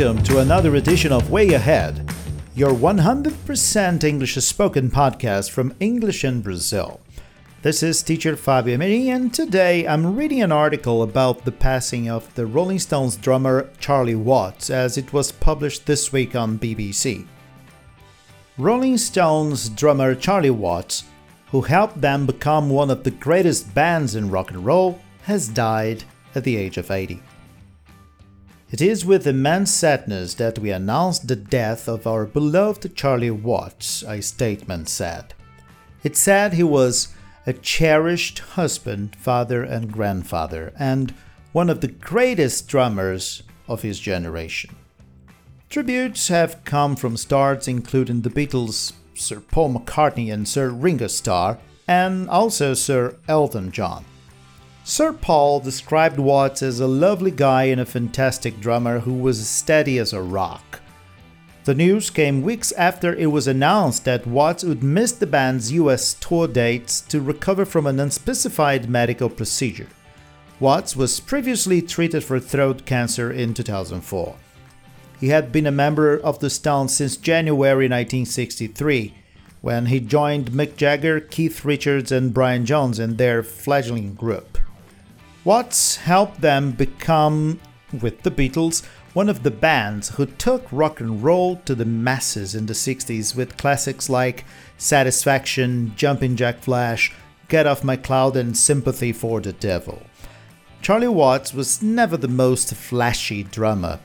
welcome to another edition of Way Ahead, your 100% English spoken podcast from English in Brazil. This is teacher Fabio Meri, and today I'm reading an article about the passing of the Rolling Stones drummer Charlie Watts as it was published this week on BBC. Rolling Stones drummer Charlie Watts, who helped them become one of the greatest bands in rock and roll, has died at the age of 80. It is with immense sadness that we announce the death of our beloved Charlie Watts, a statement said. It said he was a cherished husband, father, and grandfather, and one of the greatest drummers of his generation. Tributes have come from stars including the Beatles, Sir Paul McCartney, and Sir Ringo Starr, and also Sir Elton John. Sir Paul described Watts as a lovely guy and a fantastic drummer who was steady as a rock. The news came weeks after it was announced that Watts would miss the band's US tour dates to recover from an unspecified medical procedure. Watts was previously treated for throat cancer in 2004. He had been a member of the Stones since January 1963, when he joined Mick Jagger, Keith Richards, and Brian Jones in their fledgling group. Watts helped them become, with the Beatles, one of the bands who took rock and roll to the masses in the 60s with classics like Satisfaction, Jumpin' Jack Flash, Get Off My Cloud, and Sympathy for the Devil. Charlie Watts was never the most flashy drummer.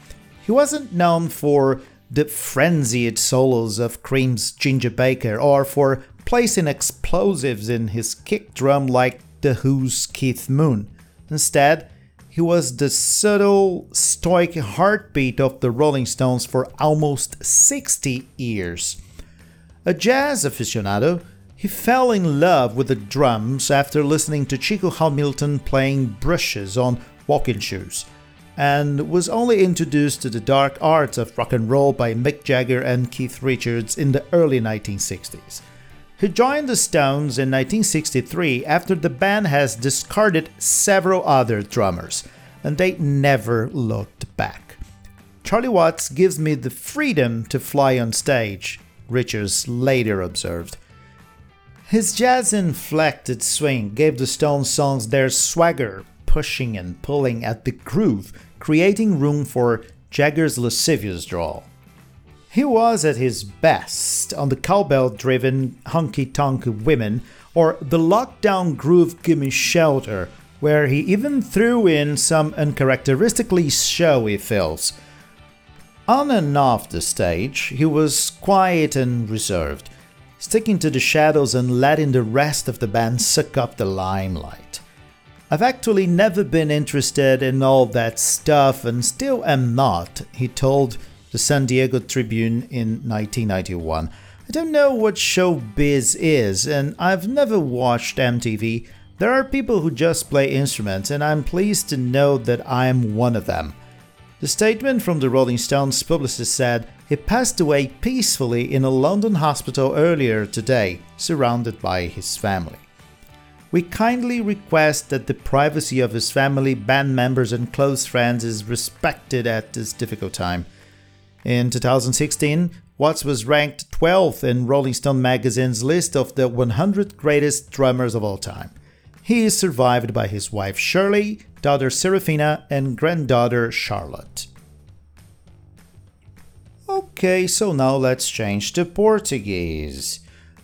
He wasn't known for the frenzied solos of Cream's Ginger Baker or for placing explosives in his kick drum like The Who's Keith Moon. Instead, he was the subtle, stoic heartbeat of the Rolling Stones for almost 60 years. A jazz aficionado, he fell in love with the drums after listening to Chico Hamilton playing brushes on walking shoes, and was only introduced to the dark arts of rock and roll by Mick Jagger and Keith Richards in the early 1960s. He joined the Stones in 1963 after the band has discarded several other drummers, and they never looked back. Charlie Watts gives me the freedom to fly on stage, Richards later observed. His jazz inflected swing gave the Stones songs their swagger, pushing and pulling at the groove, creating room for Jagger's lascivious drawl. He was at his best on the cowbell driven Honky Tonk Women or the lockdown groove Gimme Shelter, where he even threw in some uncharacteristically showy fills. On and off the stage, he was quiet and reserved, sticking to the shadows and letting the rest of the band suck up the limelight. I've actually never been interested in all that stuff and still am not, he told the San Diego Tribune in 1991. I don't know what showbiz is, and I've never watched MTV. There are people who just play instruments, and I'm pleased to know that I'm one of them. The statement from the Rolling Stones publicist said he passed away peacefully in a London hospital earlier today, surrounded by his family. We kindly request that the privacy of his family, band members, and close friends is respected at this difficult time. In 2016, Watts was ranked 12th in Rolling Stone magazine's list of the 100 greatest drummers of all time. He is survived by his wife Shirley, daughter Serafina, and granddaughter Charlotte. Ok, so now let's change to Portuguese.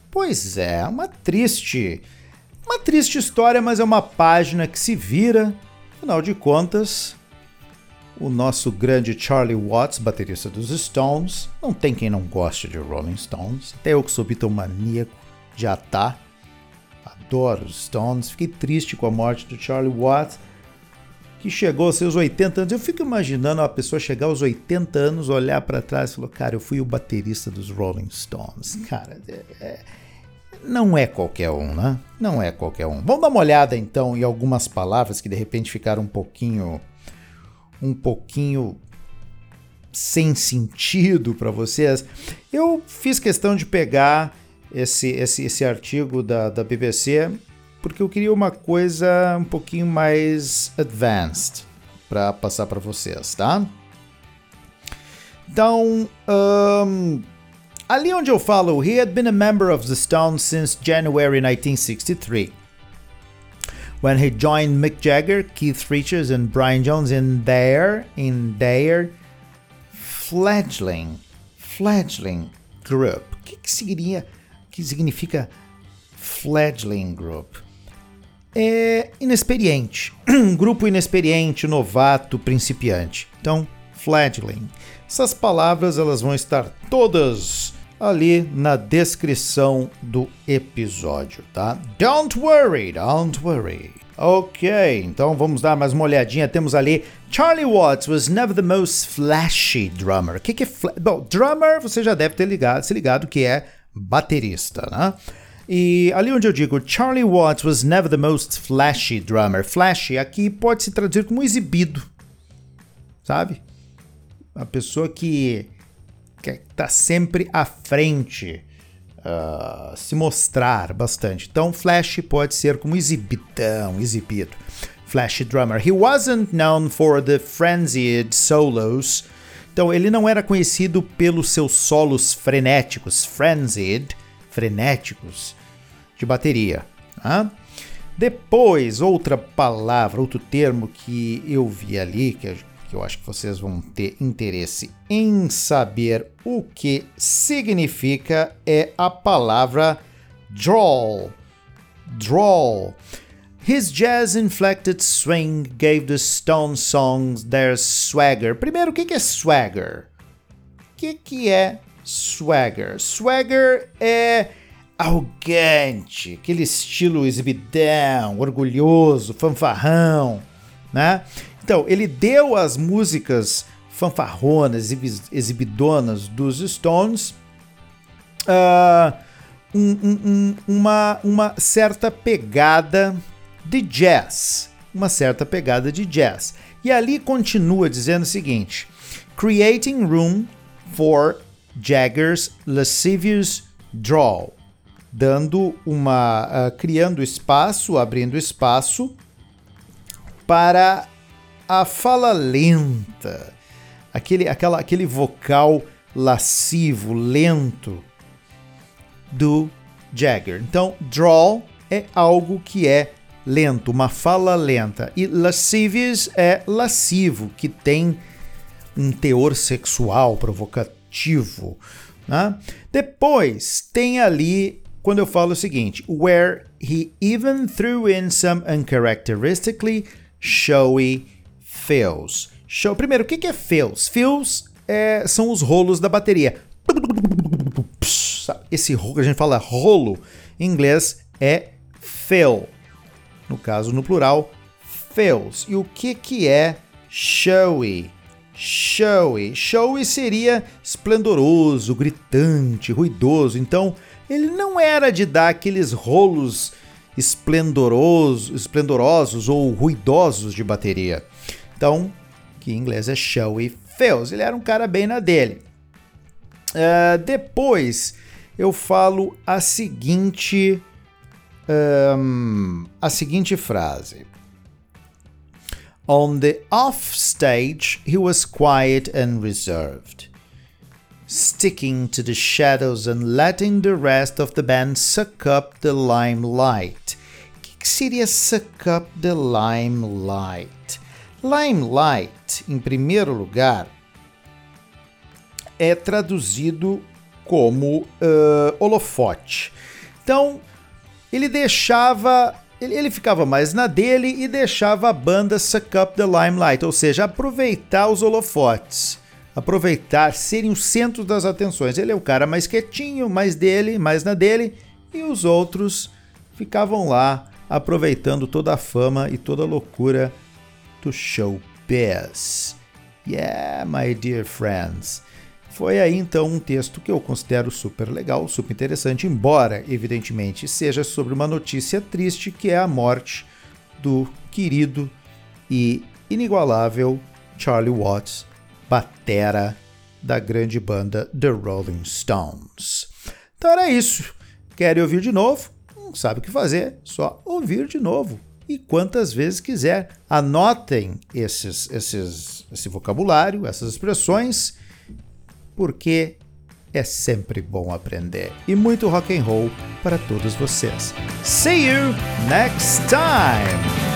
Pois é, uma triste, uma triste história, mas é uma página que se vira. Afinal de contas, o nosso grande Charlie Watts, baterista dos Stones. Não tem quem não goste de Rolling Stones. Até eu que sou bitomaníaco, já tá. Adoro os Stones. Fiquei triste com a morte do Charlie Watts, que chegou aos seus 80 anos. Eu fico imaginando a pessoa chegar aos 80 anos, olhar para trás e falar: Cara, eu fui o baterista dos Rolling Stones. Cara, é, é, não é qualquer um, né? Não é qualquer um. Vamos dar uma olhada então em algumas palavras que de repente ficaram um pouquinho um pouquinho sem sentido para vocês, eu fiz questão de pegar esse, esse, esse artigo da, da BBC porque eu queria uma coisa um pouquinho mais advanced para passar para vocês, tá? Então, um, ali onde eu falo, he had been a member of the Stones since January 1963. When he joined Mick Jagger, Keith Richards, and Brian Jones in their in their fledgling fledgling group. O que, que significa, que significa fledgling group? É inexperiente, um grupo inexperiente, novato, principiante. Então, fledgling. Essas palavras elas vão estar todas ali na descrição do episódio, tá? Don't worry, don't worry. Ok, então vamos dar mais uma olhadinha. Temos ali Charlie Watts was never the most flashy drummer. O que, que é Bom, drummer você já deve ter ligado, se ligado que é baterista, né? E ali onde eu digo Charlie Watts was never the most flashy drummer. Flashy aqui pode se traduzir como exibido, sabe? A pessoa que está sempre à frente, uh, se mostrar bastante. Então, Flash pode ser como exibidão, exibido. Flash drummer. He wasn't known for the frenzied solos. Então, ele não era conhecido pelos seus solos frenéticos, frenzied, frenéticos, de bateria. Tá? Depois, outra palavra, outro termo que eu vi ali, que que eu acho que vocês vão ter interesse em saber o que significa é a palavra drawl. Drawl. His jazz inflected swing gave the Stone songs their swagger. Primeiro, o que é swagger? O que é swagger? Swagger é arrogante, aquele estilo exibidão, orgulhoso, fanfarrão, né? Então, ele deu as músicas fanfarronas, exibidonas dos Stones uh, um, um, uma, uma certa pegada de jazz. Uma certa pegada de jazz. E ali continua dizendo o seguinte: Creating room for Jagger's lascivious drawl. Dando uma. Uh, criando espaço, abrindo espaço para a fala lenta, aquele, aquela, aquele vocal lascivo, lento do Jagger. Então, drawl é algo que é lento, uma fala lenta. E lascivious é lascivo, que tem um teor sexual provocativo. Né? Depois tem ali, quando eu falo o seguinte, where he even threw in some uncharacteristically showy fills. Show. Primeiro, o que é fills? Fills é, são os rolos da bateria. Esse rolo, a gente fala rolo, em inglês é fill. No caso, no plural, fills. E o que, que é showy? Showy. Showy seria esplendoroso, gritante, ruidoso. Então, ele não era de dar aqueles rolos esplendorosos, esplendorosos ou ruidosos de bateria. Então, que em inglês é showy fills. Ele era um cara bem na dele. Uh, depois eu falo a seguinte um, a seguinte frase. On the off stage, he was quiet and reserved, sticking to the shadows and letting the rest of the band suck up the limelight. O que, que seria suck up the limelight? Limelight, em primeiro lugar, é traduzido como uh, holofote. Então, ele deixava. Ele, ele ficava mais na dele e deixava a banda suck up the limelight, ou seja, aproveitar os holofotes, aproveitar, serem o centro das atenções. Ele é o cara mais quietinho, mais dele, mais na dele, e os outros ficavam lá aproveitando toda a fama e toda a loucura showbiz. Yeah, my dear friends. Foi aí então um texto que eu considero super legal, super interessante, embora evidentemente seja sobre uma notícia triste que é a morte do querido e inigualável Charlie Watts, batera da grande banda The Rolling Stones. Então era isso. Quer ouvir de novo? Não sabe o que fazer, só ouvir de novo e quantas vezes quiser. Anotem esses, esses, esse vocabulário, essas expressões porque é sempre bom aprender. E muito rock and roll para todos vocês. See you next time!